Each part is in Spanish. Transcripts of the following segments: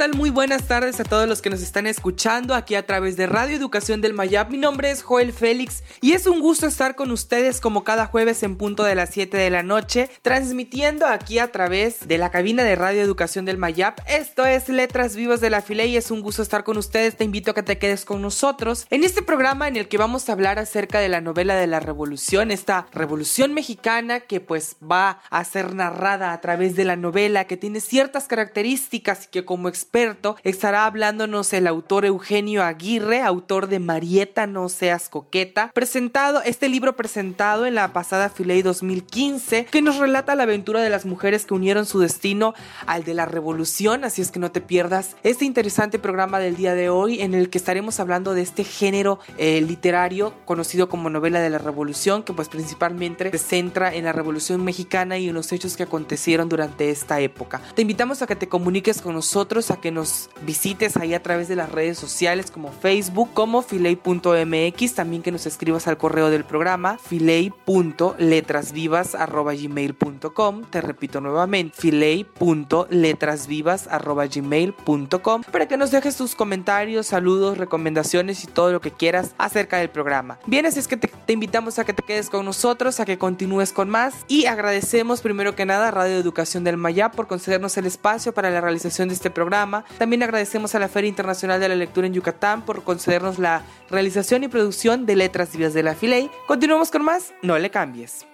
Tal? Muy buenas tardes a todos los que nos están escuchando aquí a través de Radio Educación del Mayab. Mi nombre es Joel Félix y es un gusto estar con ustedes como cada jueves en punto de las 7 de la noche, transmitiendo aquí a través de la cabina de Radio Educación del Mayab. Esto es Letras Vivas de la y es un gusto estar con ustedes. Te invito a que te quedes con nosotros en este programa en el que vamos a hablar acerca de la novela de la revolución, esta revolución mexicana que pues va a ser narrada a través de la novela, que tiene ciertas características y que como experto, estará hablándonos el autor Eugenio Aguirre, autor de Marieta No Seas Coqueta, presentado, este libro presentado en la pasada Filey 2015, que nos relata la aventura de las mujeres que unieron su destino al de la revolución, así es que no te pierdas este interesante programa del día de hoy en el que estaremos hablando de este género eh, literario conocido como novela de la revolución, que pues principalmente se centra en la revolución mexicana y en los hechos que acontecieron durante esta época. Te invitamos a que te comuniques con nosotros que nos visites ahí a través de las redes sociales como Facebook, como filey.mx, también que nos escribas al correo del programa filey.letrasvivas.gmail.com, te repito nuevamente, filey.letrasvivas.gmail.com, para que nos dejes tus comentarios, saludos, recomendaciones y todo lo que quieras acerca del programa. Bien, así es que te, invitamos a que te quedes con nosotros, a que continúes con más y agradecemos primero que nada a Radio Educación del Mayab por concedernos el espacio para la realización de este programa también agradecemos a la Feria Internacional de la Lectura en Yucatán por concedernos la realización y producción de Letras Vivas de la Filey. Continuamos con más, no le cambies.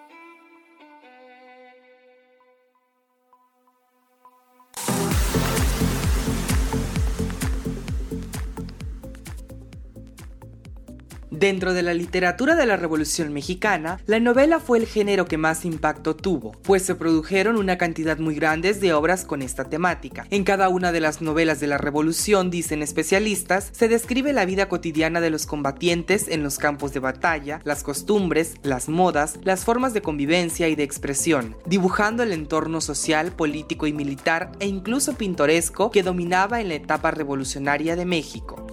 Dentro de la literatura de la Revolución Mexicana, la novela fue el género que más impacto tuvo, pues se produjeron una cantidad muy grande de obras con esta temática. En cada una de las novelas de la Revolución, dicen especialistas, se describe la vida cotidiana de los combatientes en los campos de batalla, las costumbres, las modas, las formas de convivencia y de expresión, dibujando el entorno social, político y militar e incluso pintoresco que dominaba en la etapa revolucionaria de México.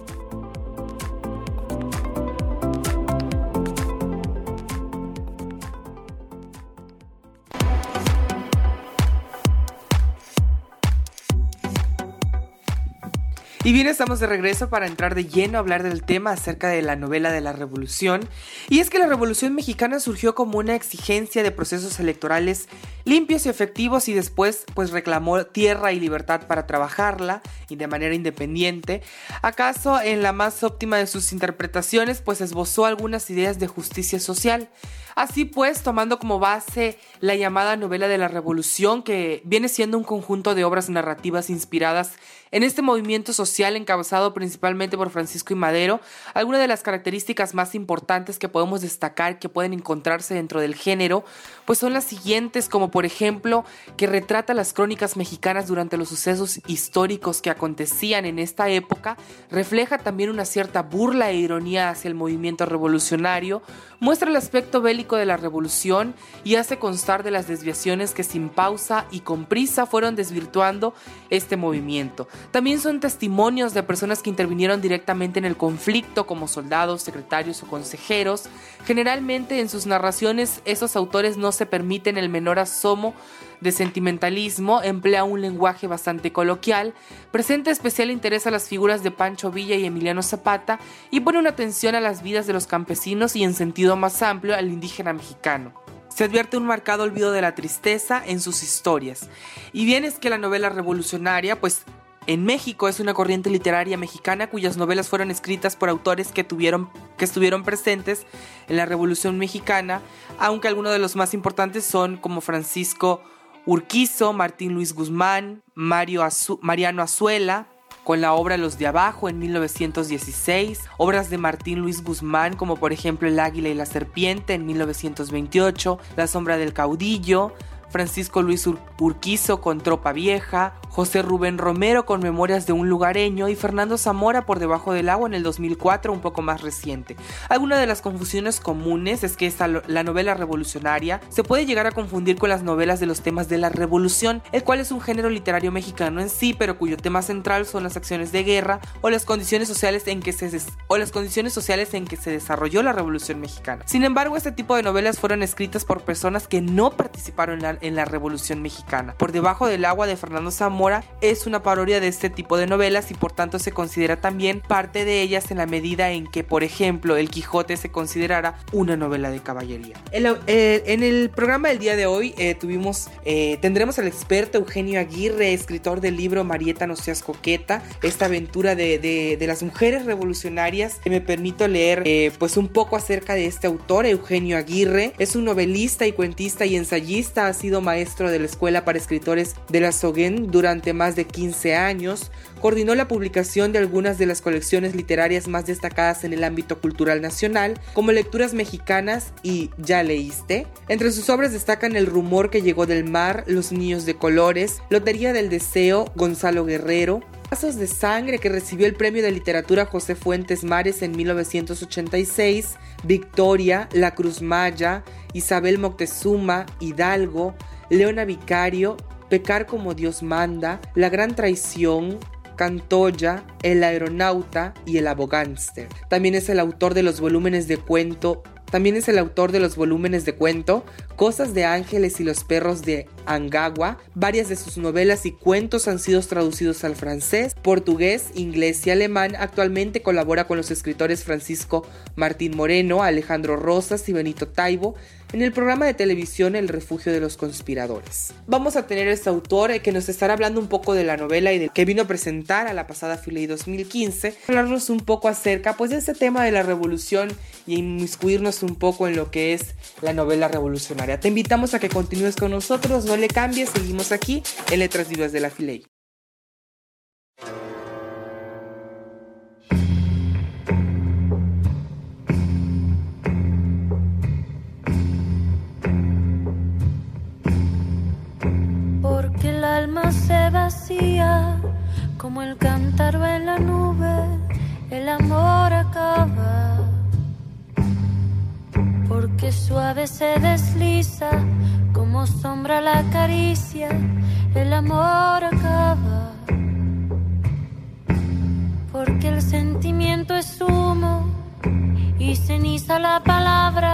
Y bien, estamos de regreso para entrar de lleno a hablar del tema acerca de la novela de la revolución. Y es que la revolución mexicana surgió como una exigencia de procesos electorales limpios y efectivos y después pues reclamó tierra y libertad para trabajarla y de manera independiente. ¿Acaso en la más óptima de sus interpretaciones pues esbozó algunas ideas de justicia social? Así pues, tomando como base la llamada novela de la revolución que viene siendo un conjunto de obras narrativas inspiradas en este movimiento social encabezado principalmente por Francisco y Madero, algunas de las características más importantes que podemos destacar que pueden encontrarse dentro del género, pues son las siguientes, como por ejemplo, que retrata las crónicas mexicanas durante los sucesos históricos que acontecían en esta época, refleja también una cierta burla e ironía hacia el movimiento revolucionario, muestra el aspecto bélico de la revolución y hace constar de las desviaciones que sin pausa y con prisa fueron desvirtuando este movimiento. También son testimonios de personas que intervinieron directamente en el conflicto como soldados, secretarios o consejeros. Generalmente en sus narraciones esos autores no se permiten el menor asomo de sentimentalismo, emplea un lenguaje bastante coloquial, presenta especial interés a las figuras de Pancho Villa y Emiliano Zapata y pone una atención a las vidas de los campesinos y en sentido más amplio al indígena mexicano. Se advierte un marcado olvido de la tristeza en sus historias. Y bien es que la novela revolucionaria, pues en México es una corriente literaria mexicana cuyas novelas fueron escritas por autores que, tuvieron, que estuvieron presentes en la Revolución Mexicana, aunque algunos de los más importantes son como Francisco Urquizo, Martín Luis Guzmán, Mario Mariano Azuela, con la obra Los de Abajo en 1916, obras de Martín Luis Guzmán como por ejemplo El Águila y la Serpiente en 1928, La Sombra del Caudillo, Francisco Luis Urquizo con Tropa Vieja, José Rubén Romero con Memorias de un lugareño y Fernando Zamora por Debajo del agua en el 2004, un poco más reciente. Alguna de las confusiones comunes es que esta, la novela revolucionaria se puede llegar a confundir con las novelas de los temas de la revolución, el cual es un género literario mexicano en sí, pero cuyo tema central son las acciones de guerra o las condiciones sociales en que se, o las condiciones sociales en que se desarrolló la revolución mexicana. Sin embargo, este tipo de novelas fueron escritas por personas que no participaron en la, en la revolución mexicana. Por Debajo del agua de Fernando Zamora es una parodia de este tipo de novelas y por tanto se considera también parte de ellas en la medida en que, por ejemplo, El Quijote se considerara una novela de caballería. Eh, en el programa del día de hoy eh, tuvimos, eh, tendremos al experto Eugenio Aguirre, escritor del libro Marieta no seas coqueta, esta aventura de, de, las mujeres revolucionarias. Me permito leer pues un poco acerca de este autor, Eugenio Aguirre. Es un novelista y cuentista y ensayista, ha sido maestro de la Escuela para Escritores de la Soguen durante más de 15 años, coordinó la publicación de algunas de las colecciones literarias más destacadas en el ámbito cultural nacional, como Lecturas Mexicanas y Ya leíste. Entre sus obras destacan El rumor que llegó del mar, Los niños de colores, Lotería del deseo, Gonzalo Guerrero, Pasos de Sangre, que recibió el premio de literatura José Fuentes Mares en 1986, Victoria, La Cruz Maya, Isabel Moctezuma, Hidalgo, Leona Vicario Pecar como Dios manda, La gran traición, Cantoya, El aeronauta y El abogánster. También es el autor de los volúmenes de cuento también es el autor de los volúmenes de cuento Cosas de Ángeles y los Perros de Angagua. Varias de sus novelas y cuentos han sido traducidos al francés, portugués, inglés y alemán. Actualmente colabora con los escritores Francisco Martín Moreno, Alejandro Rosas y Benito Taibo en el programa de televisión El refugio de los conspiradores. Vamos a tener a este autor eh, que nos estará hablando un poco de la novela y de que vino a presentar a la pasada Filey 2015, hablarnos un poco acerca pues de este tema de la revolución y inmiscuirnos un poco en lo que es la novela revolucionaria. Te invitamos a que continúes con nosotros, no le cambies, seguimos aquí en Letras Vivas de la Filey. Se vacía como el cántaro en la nube, el amor acaba. Porque suave se desliza como sombra la caricia, el amor acaba. Porque el sentimiento es humo y ceniza la palabra,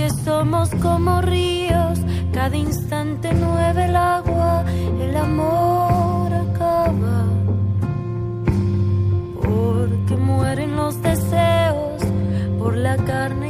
porque somos como ríos, cada instante mueve el agua, el amor acaba, porque mueren los deseos por la carne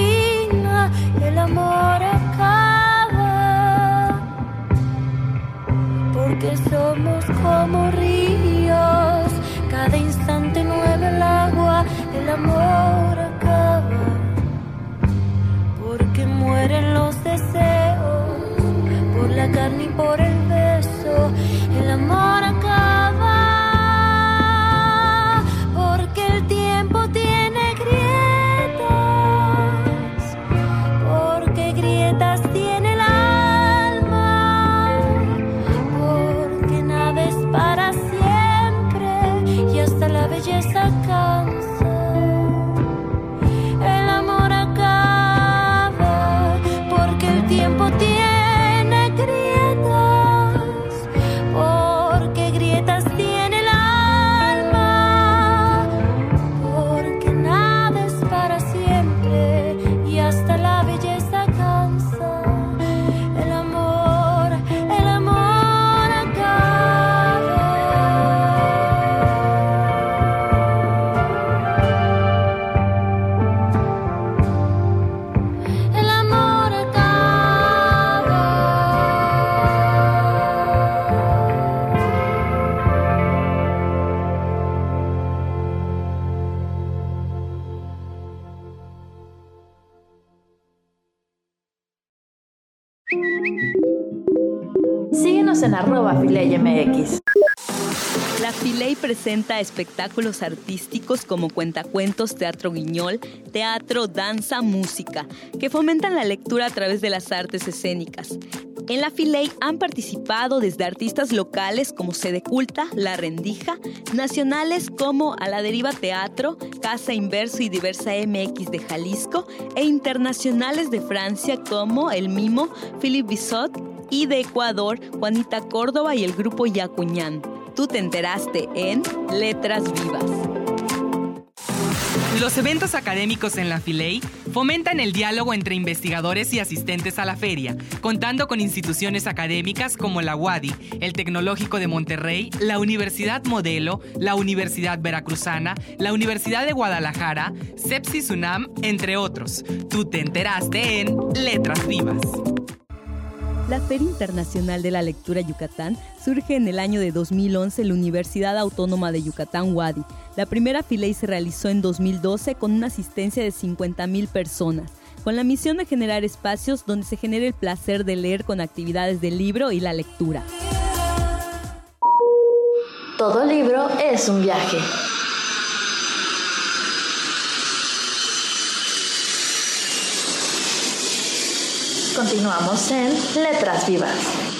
Somos como ríos, cada instante nuevo el agua, el amor acaba. Porque mueren los deseos, por la carne y por el beso, el amor acaba. En arroba FileiMX. La Filey presenta espectáculos artísticos como cuentacuentos, teatro guiñol, teatro, danza, música, que fomentan la lectura a través de las artes escénicas. En la Filey han participado desde artistas locales como Sede Culta, La Rendija, nacionales como A la Deriva Teatro, Casa Inverso y Diversa MX de Jalisco, e internacionales de Francia como El Mimo, Philippe Bissot, y de Ecuador, Juanita Córdoba y el grupo Yacuñán. Tú te enteraste en Letras Vivas. Los eventos académicos en la Filey fomentan el diálogo entre investigadores y asistentes a la feria, contando con instituciones académicas como la UADI, el Tecnológico de Monterrey, la Universidad Modelo, la Universidad Veracruzana, la Universidad de Guadalajara, Sepsis UNAM, entre otros. Tú te enteraste en Letras Vivas. La Feria Internacional de la Lectura Yucatán surge en el año de 2011 en la Universidad Autónoma de Yucatán, Wadi. La primera Filey se realizó en 2012 con una asistencia de 50.000 personas, con la misión de generar espacios donde se genere el placer de leer con actividades del libro y la lectura. Todo libro es un viaje. Continuamos en Letras Vivas.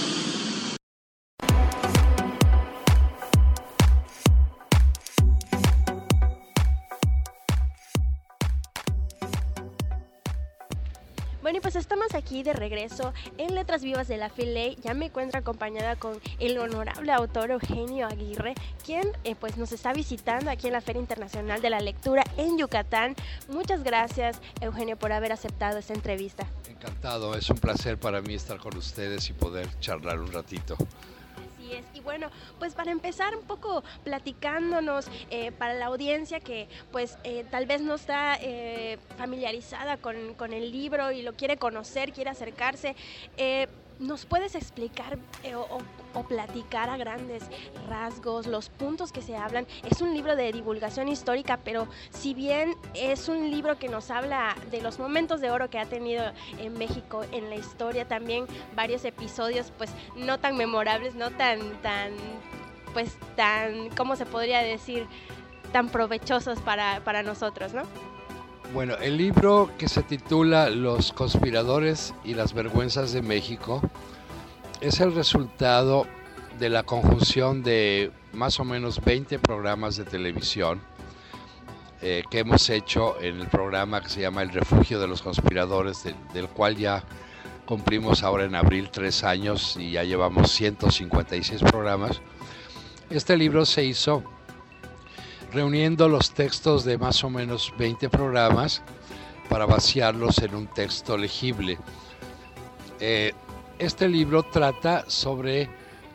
Aquí de regreso en Letras Vivas de la Filey. Ya me encuentro acompañada con el honorable autor Eugenio Aguirre, quien eh, pues nos está visitando aquí en la Feria Internacional de la Lectura en Yucatán. Muchas gracias, Eugenio, por haber aceptado esta entrevista. Encantado, es un placer para mí estar con ustedes y poder charlar un ratito. Y bueno, pues para empezar un poco platicándonos eh, para la audiencia que pues eh, tal vez no está eh, familiarizada con, el libro y lo quiere conocer, quiere acercarse, ¿nos puedes explicar eh, o, o platicar a grandes rasgos los puntos que se hablan? Es un libro de divulgación histórica, pero si bien es un libro que nos habla de los momentos de oro que ha tenido en México en la historia, también varios episodios pues no tan memorables, no tan, tan, pues tan, ¿cómo se podría decir? tan provechosos para, para nosotros, ¿no? Bueno, el libro que se titula Los conspiradores y las vergüenzas de México es el resultado de la conjunción de más o menos 20 programas de televisión eh, que hemos hecho en el programa que se llama El Refugio de los Conspiradores, del, del cual ya cumplimos ahora en abril tres años y ya llevamos 156 programas. Este libro se hizo reuniendo los textos de más o menos 20 programas para vaciarlos en un texto legible. Eh, este libro trata sobre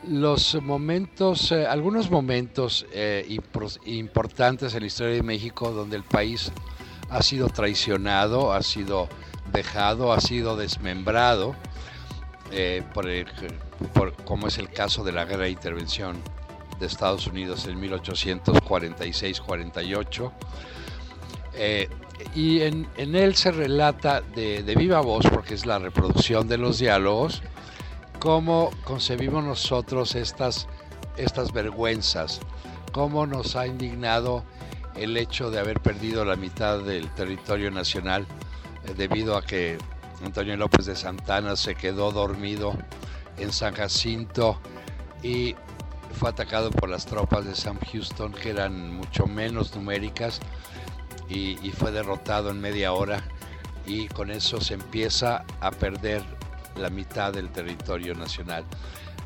los momentos, eh, algunos momentos eh, importantes en la historia de México donde el país ha sido traicionado, ha sido dejado, ha sido desmembrado, eh, por, como es el caso de la guerra de intervención de Estados Unidos en 1846-48. y en, él se relata de, de viva voz, porque es la reproducción de los diálogos, cómo concebimos nosotros estas, estas vergüenzas, cómo nos ha indignado el hecho de haber perdido la mitad del territorio nacional eh, debido a que Antonio López de Santana se quedó dormido en San Jacinto y fue atacado por las tropas de Sam Houston que eran mucho menos numéricas y, fue derrotado en media hora y con eso se empieza a perder la mitad del territorio nacional.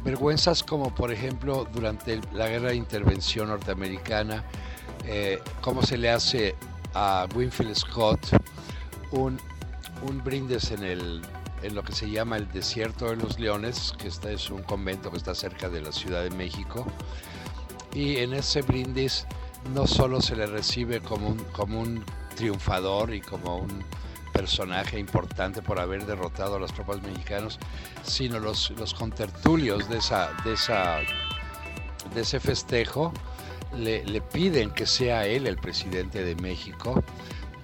Vergüenzas como por ejemplo durante la guerra de intervención norteamericana, eh, cómo se le hace a Winfield Scott un, un brindis en, el, en lo que se llama el Desierto de los Leones, que este es un convento que está cerca de la Ciudad de México. Y en ese brindis no solo se le recibe como un, como un triunfador y como un personaje importante por haber derrotado a las tropas mexicanas, sino los, los contertulios de, esa, de, esa, de ese festejo le, le, piden que sea él el presidente de México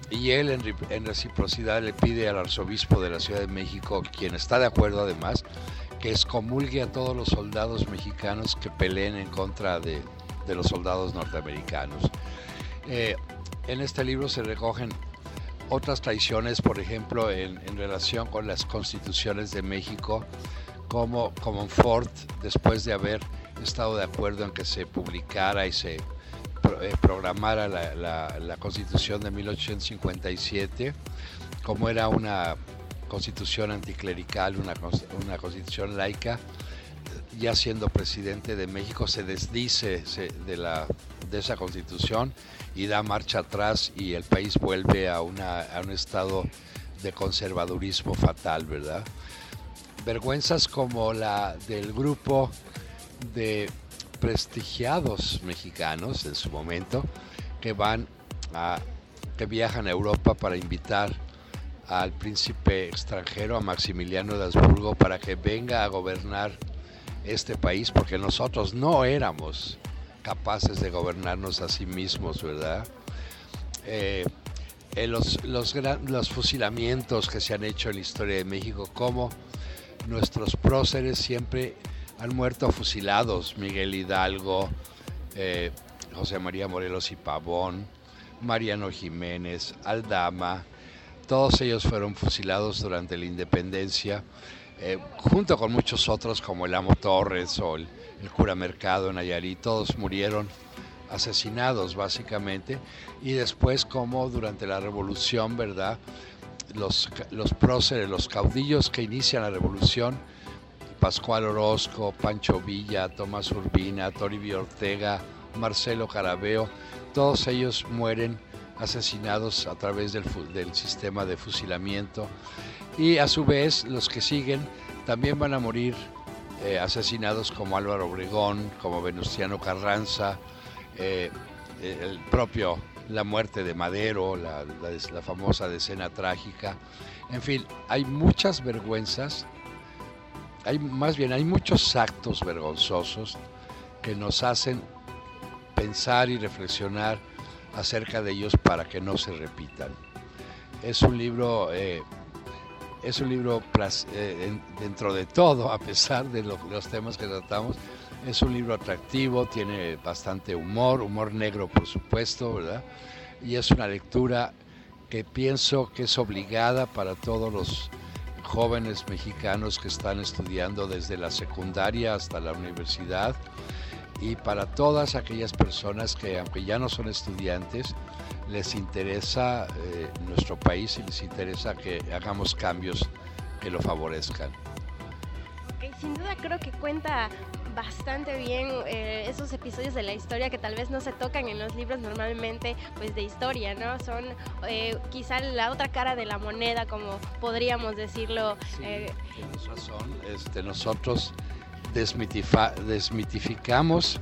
y él en, en, reciprocidad le pide al arzobispo de la Ciudad de México, quien está de acuerdo además, que excomulgue a todos los soldados mexicanos que peleen en contra de, los soldados norteamericanos. Eh, en este libro se recogen otras traiciones, por ejemplo, en, relación con las constituciones de México, como Ford, después de haber estado de acuerdo en que se publicara y se programara la, constitución de 1857, como era una constitución anticlerical, una, una constitución laica, ya siendo presidente de México, se desdice de, la, de esa constitución y da marcha atrás y el país vuelve a, una, a un estado de conservadurismo fatal, ¿verdad? Vergüenzas como la del grupo de prestigiados mexicanos en su momento que van que viajan a Europa para invitar al príncipe extranjero, a Maximiliano de Habsburgo, para que venga a gobernar este país porque nosotros no éramos capaces de gobernarnos a sí mismos, ¿verdad? Eh, eh, los, los, los, fusilamientos que se han hecho en la historia de México, como nuestros próceres siempre han muerto fusilados, Miguel Hidalgo, eh, José María Morelos y Pavón, Mariano Jiménez, Aldama, todos ellos fueron fusilados durante la independencia eh, junto con muchos otros como el Amo Torres o el, cura Mercado en Nayarit, todos murieron asesinados básicamente, y después como durante la revolución, ¿verdad? Los, los próceres, los caudillos que inician la revolución, Pascual Orozco, Pancho Villa, Tomás Urbina, Toribio Ortega, Marcelo Carabeo, todos ellos mueren asesinados a través del, sistema de fusilamiento y a su vez los que siguen también van a morir eh, asesinados como Álvaro Obregón, como Venustiano Carranza, eh, el propio la muerte de Madero, la, la, famosa decena trágica. En fin, hay muchas vergüenzas, hay más bien hay muchos actos vergonzosos que nos hacen pensar y reflexionar acerca de ellos para que no se repitan. Es un libro eh, es un libro eh, dentro de todo, a pesar de los temas que tratamos, es un libro atractivo, tiene bastante humor, humor negro por supuesto, ¿verdad? Y es una lectura que pienso que es obligada para todos los jóvenes mexicanos que están estudiando desde la secundaria hasta la universidad y para todas aquellas personas que aunque ya no son estudiantes, les interesa eh, nuestro país y les interesa que hagamos cambios que lo favorezcan. Sin duda creo que cuenta bastante bien eh, esos episodios de la historia que tal vez no se tocan en los libros normalmente pues de historia, ¿no? Son eh, quizá la otra cara de la moneda, como podríamos decirlo. Sí, tienes razón. Este, nosotros desmitificamos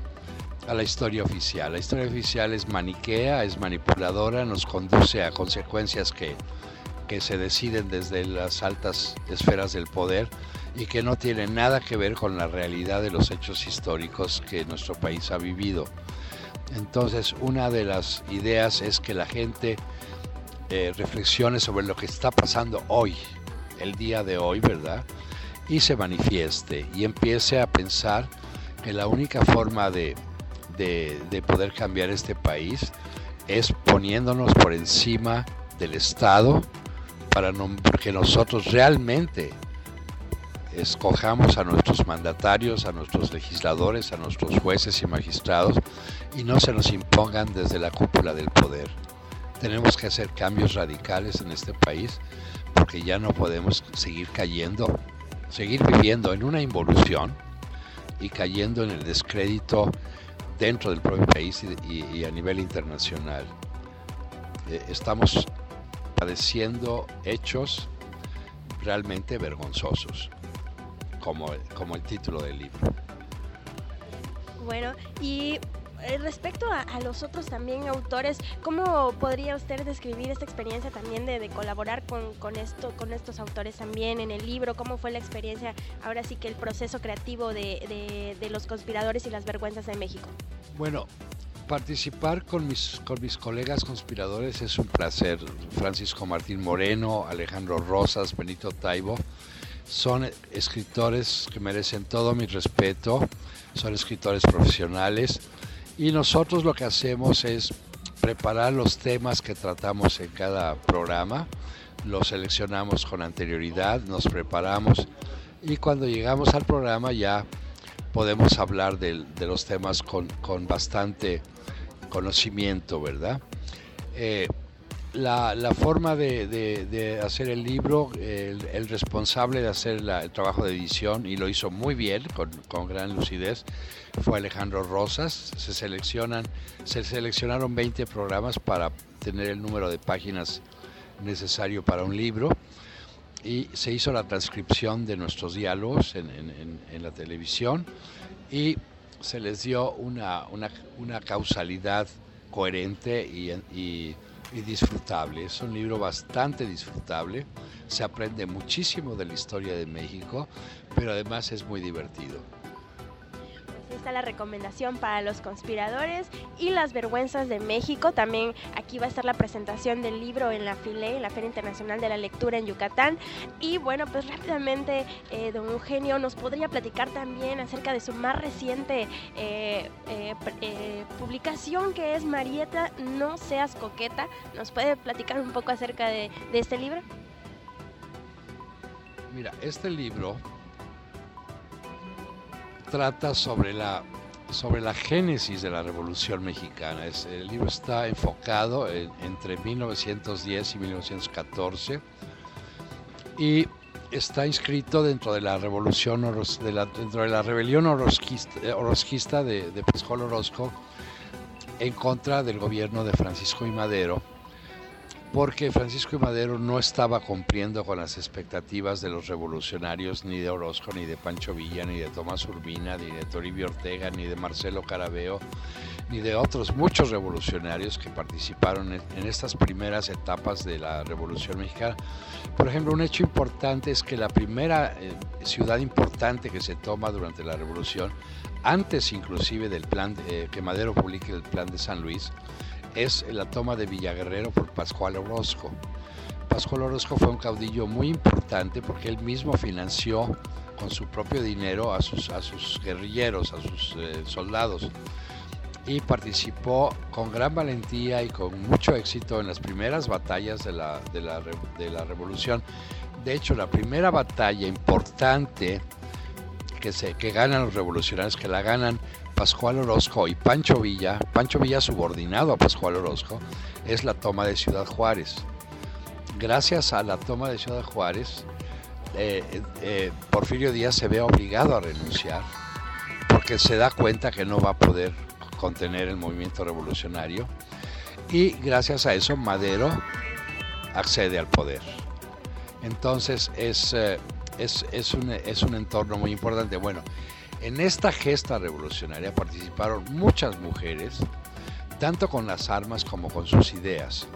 a la historia oficial. La historia oficial es maniquea, es manipuladora, nos conduce a consecuencias que, que se deciden desde las altas esferas del poder y que no tienen nada que ver con la realidad de los hechos históricos que nuestro país ha vivido. Entonces, una de las ideas es que la gente eh, reflexione sobre lo que está pasando hoy, el día de hoy, ¿verdad? Y se manifieste y empiece a pensar que la única forma de, de, poder cambiar este país es poniéndonos por encima del Estado para que nosotros realmente escojamos a nuestros mandatarios, a nuestros legisladores, a nuestros jueces y magistrados y no se nos impongan desde la cúpula del poder. Tenemos que hacer cambios radicales en este país porque ya no podemos seguir cayendo, seguir viviendo en una involución y cayendo en el descrédito dentro del propio país y, a nivel internacional. Eh, estamos padeciendo hechos realmente vergonzosos, como, como el título del libro. Bueno, y eh, respecto a, los otros también autores, ¿cómo podría usted describir esta experiencia también de, colaborar con, esto, con estos autores también en el libro? ¿Cómo fue la experiencia, ahora sí que el proceso creativo de, los conspiradores y las vergüenzas de México? Bueno, participar con mis, con mis colegas conspiradores es un placer. Francisco Martín Moreno, Alejandro Rosas, Benito Taibo, son escritores que merecen todo mi respeto, son escritores profesionales y nosotros lo que hacemos es preparar los temas que tratamos en cada programa, los seleccionamos con anterioridad, nos preparamos y cuando llegamos al programa ya podemos hablar de, los temas con, bastante conocimiento, ¿verdad? Eh, la, forma de, hacer el libro, el, responsable de hacer el trabajo de edición, y lo hizo muy bien, con, gran lucidez, fue Alejandro Rosas. Se, seleccionan, se seleccionaron 20 programas para tener el número de páginas necesario para un libro y se hizo la transcripción de nuestros diálogos en, la televisión y se les dio una, causalidad coherente y y disfrutable. Es un libro bastante disfrutable. Se aprende muchísimo de la historia de México, pero además es muy divertido está la recomendación para los conspiradores y las vergüenzas de México. También aquí va a estar la presentación del libro en la FILE, en la Feria Internacional de la Lectura en Yucatán. Y bueno, pues rápidamente, eh, don Eugenio nos podría platicar también acerca de su más reciente eh, eh, publicación que es Marieta, no seas coqueta. ¿Nos puede platicar un poco acerca de, de este libro? Mira, este libro trata sobre la, sobre la génesis de la Revolución Mexicana. El libro está enfocado entre 1910 y 1914 y está inscrito dentro de la revolución dentro de la rebelión orozquista, de, de Pascual Orozco en contra del gobierno de Francisco y Madero porque Francisco Madero no estaba cumpliendo con las expectativas de los revolucionarios, ni de Orozco, ni de Pancho Villa, ni de Tomás Urbina, ni de Toribio Ortega, ni de Marcelo Carabeo, ni de otros muchos revolucionarios que participaron en, estas primeras etapas de la Revolución Mexicana. Por ejemplo, un hecho importante es que la primera eh, ciudad importante que se toma durante la Revolución, antes inclusive del plan eh, que Madero publique el plan de San Luis, es la toma de Villaguerrero por Pascual Orozco. Pascual Orozco fue un caudillo muy importante porque él mismo financió con su propio dinero a sus, a sus guerrilleros, a sus eh, soldados y participó con gran valentía y con mucho éxito en las primeras batallas de la, de la, de la revolución. De hecho, la primera batalla importante que, se, que ganan los revolucionarios, que la ganan Pascual Orozco y Pancho Villa, Pancho Villa subordinado a Pascual Orozco, es la toma de Ciudad Juárez. Gracias a la toma de Ciudad Juárez, eh, eh, Porfirio Díaz se ve obligado a renunciar porque se da cuenta que no va a poder contener el movimiento revolucionario y gracias a eso Madero accede al poder. Entonces es, eh, es, un, es un entorno muy importante. Bueno, En esta gesta revolucionaria participaron muchas mujeres, tanto con las armas como con sus ideas.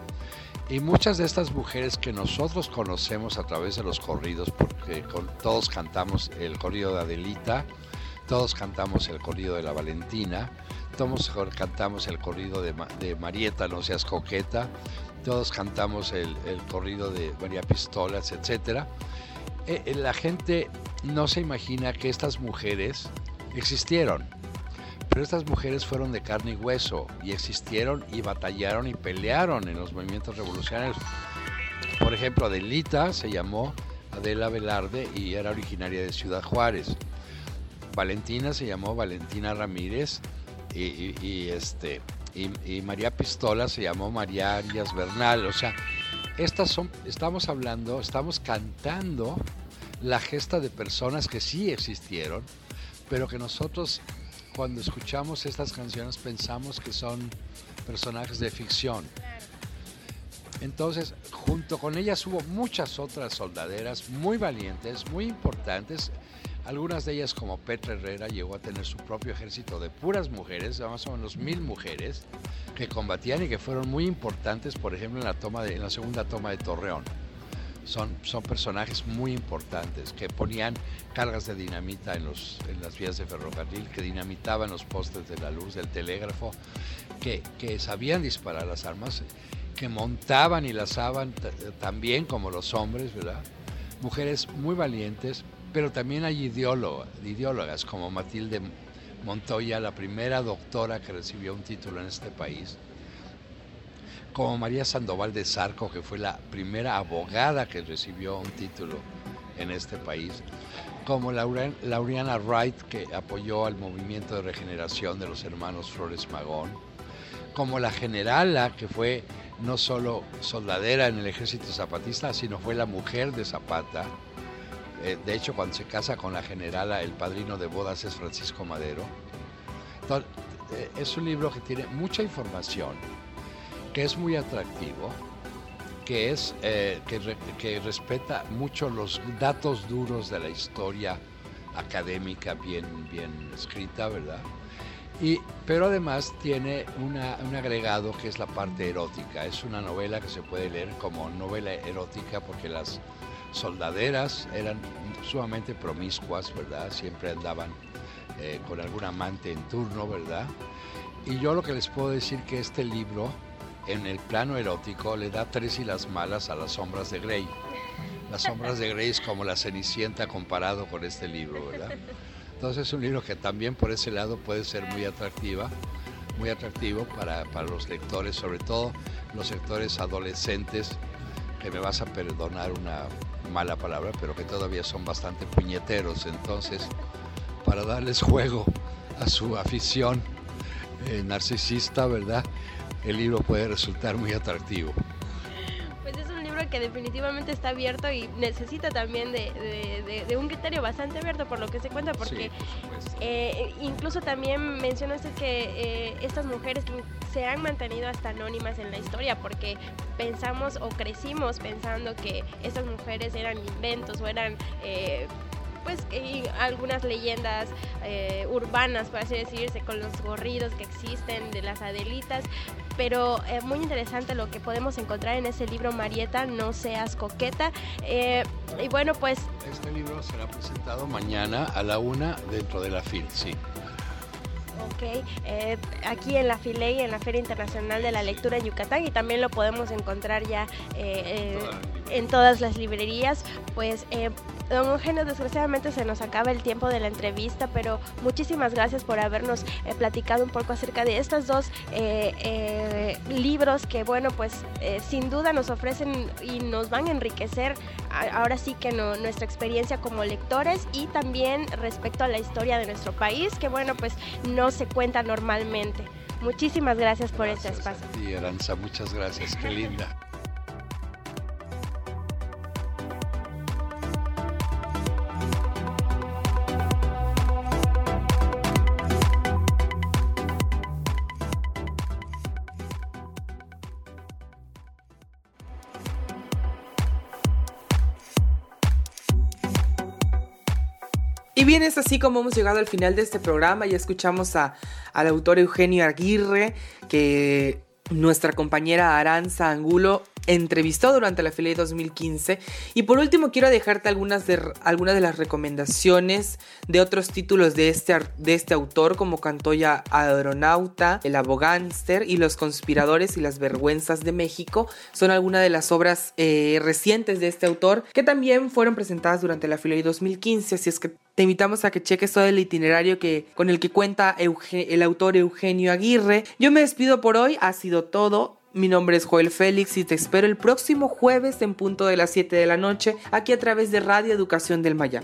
Y muchas de estas mujeres que nosotros conocemos a través de los corridos, porque todos cantamos el corrido de Adelita, todos cantamos el corrido de la Valentina, todos cantamos el corrido de, Marieta, no seas coqueta, todos cantamos el, corrido de María Pistolas, etc. Eh, eh, la gente no se imagina que estas mujeres existieron, pero estas mujeres fueron de carne y hueso y existieron y batallaron y pelearon en los movimientos revolucionarios. Por ejemplo, Adelita se llamó Adela Velarde y era originaria de Ciudad Juárez. Valentina se llamó Valentina Ramírez y, este, y, María Pistola se llamó María Arias Bernal. O sea, estas son, estamos hablando, estamos cantando la gesta de personas que sí existieron, pero que nosotros cuando escuchamos estas canciones pensamos que son personajes de ficción. Entonces, junto con ellas hubo muchas otras soldaderas muy valientes, muy importantes. Algunas de ellas, como Petra Herrera, llegó a tener su propio ejército de puras mujeres, más o menos mil mujeres, que combatían y que fueron muy importantes, por ejemplo, en la, toma de, en la segunda toma de Torreón son, son personajes muy importantes que ponían cargas de dinamita en, los, en las vías de ferrocarril, que dinamitaban los postes de la luz, del telégrafo, que, que sabían disparar las armas, que montaban y lazaban también como los hombres, ¿verdad? Mujeres muy valientes, pero también hay ideólogas como Matilde Montoya, la primera doctora que recibió un título en este país como María Sandoval de Zarco, que fue la primera abogada que recibió un título en este país, como Lauriana Wright, que apoyó al movimiento de regeneración de los hermanos Flores Magón, como la generala, que fue no solo soldadera en el ejército zapatista, sino fue la mujer de Zapata. Eh, de hecho, cuando se casa con la generala, el padrino de bodas es Francisco Madero. Eh, es un libro que tiene mucha información que es muy atractivo, que, es, eh, que, respeta mucho los datos duros de la historia académica bien, bien escrita, ¿verdad? Y, pero además tiene una, un agregado que es la parte erótica. Es una novela que se puede leer como novela erótica porque las soldaderas eran sumamente promiscuas, ¿verdad? Siempre andaban eh, con algún amante en turno, ¿verdad? Y yo lo que les puedo decir que este libro en el plano erótico le da tres y las malas a las sombras de Grey. Las sombras de Grey es como la Cenicienta comparado con este libro, ¿verdad? Entonces es un libro que también por ese lado puede ser muy atractiva, muy atractivo para, para los lectores, sobre todo los sectores adolescentes, que me vas a perdonar una mala palabra, pero que todavía son bastante puñeteros. Entonces, para darles juego a su afición eh, narcisista, ¿verdad? El libro puede resultar muy atractivo. Pues es un libro que definitivamente está abierto y necesita también de, un criterio bastante abierto por lo que se cuenta, porque eh, incluso también mencionaste que eh, estas mujeres se han mantenido hasta anónimas en la historia, porque pensamos o crecimos pensando que estas mujeres eran inventos o eran... Eh, pues algunas leyendas eh, urbanas, por así decirse, con los gorridos que existen de las Adelitas, pero eh, muy interesante lo que podemos encontrar en ese libro Marieta, No seas coqueta. Eh, y bueno, pues... Este libro será presentado mañana a la una dentro de la FIL, sí. Ok, aquí en la FILEI, en la Feria Internacional de la Lectura en Yucatán, y también lo podemos encontrar ya en todas las librerías. Pues Don Eugenio, desgraciadamente se nos acaba el tiempo de la entrevista, pero muchísimas gracias por habernos eh, platicado un poco acerca de estos dos eh, eh, libros que, bueno, pues sin duda nos ofrecen y nos van a enriquecer ahora sí que nuestra experiencia como lectores y también respecto a la historia de nuestro país, que, bueno, pues no se cuenta normalmente. Muchísimas gracias por este espacio. Sí, Aranza, muchas gracias, qué linda. Es así como hemos llegado al final de este programa. Ya escuchamos a, al autor Eugenio Aguirre, que nuestra compañera Aranza Angulo entrevistó durante la Filey 2015. Y por último quiero dejarte algunas de, algunas de las recomendaciones de otros títulos de este, de este autor como Cantoya Aeronauta, El Abogánster y Los Conspiradores y las Vergüenzas de México. Son algunas de las obras eh, recientes de este autor que también fueron presentadas durante la Filey 2015. Así es que te invitamos a que cheques todo el itinerario que, con el que cuenta el autor Eugenio Aguirre. Yo me despido por hoy, ha sido todo. Mi nombre es Joel Félix y te espero el próximo jueves en punto de las 7 de la noche aquí a través de Radio Educación del Maya.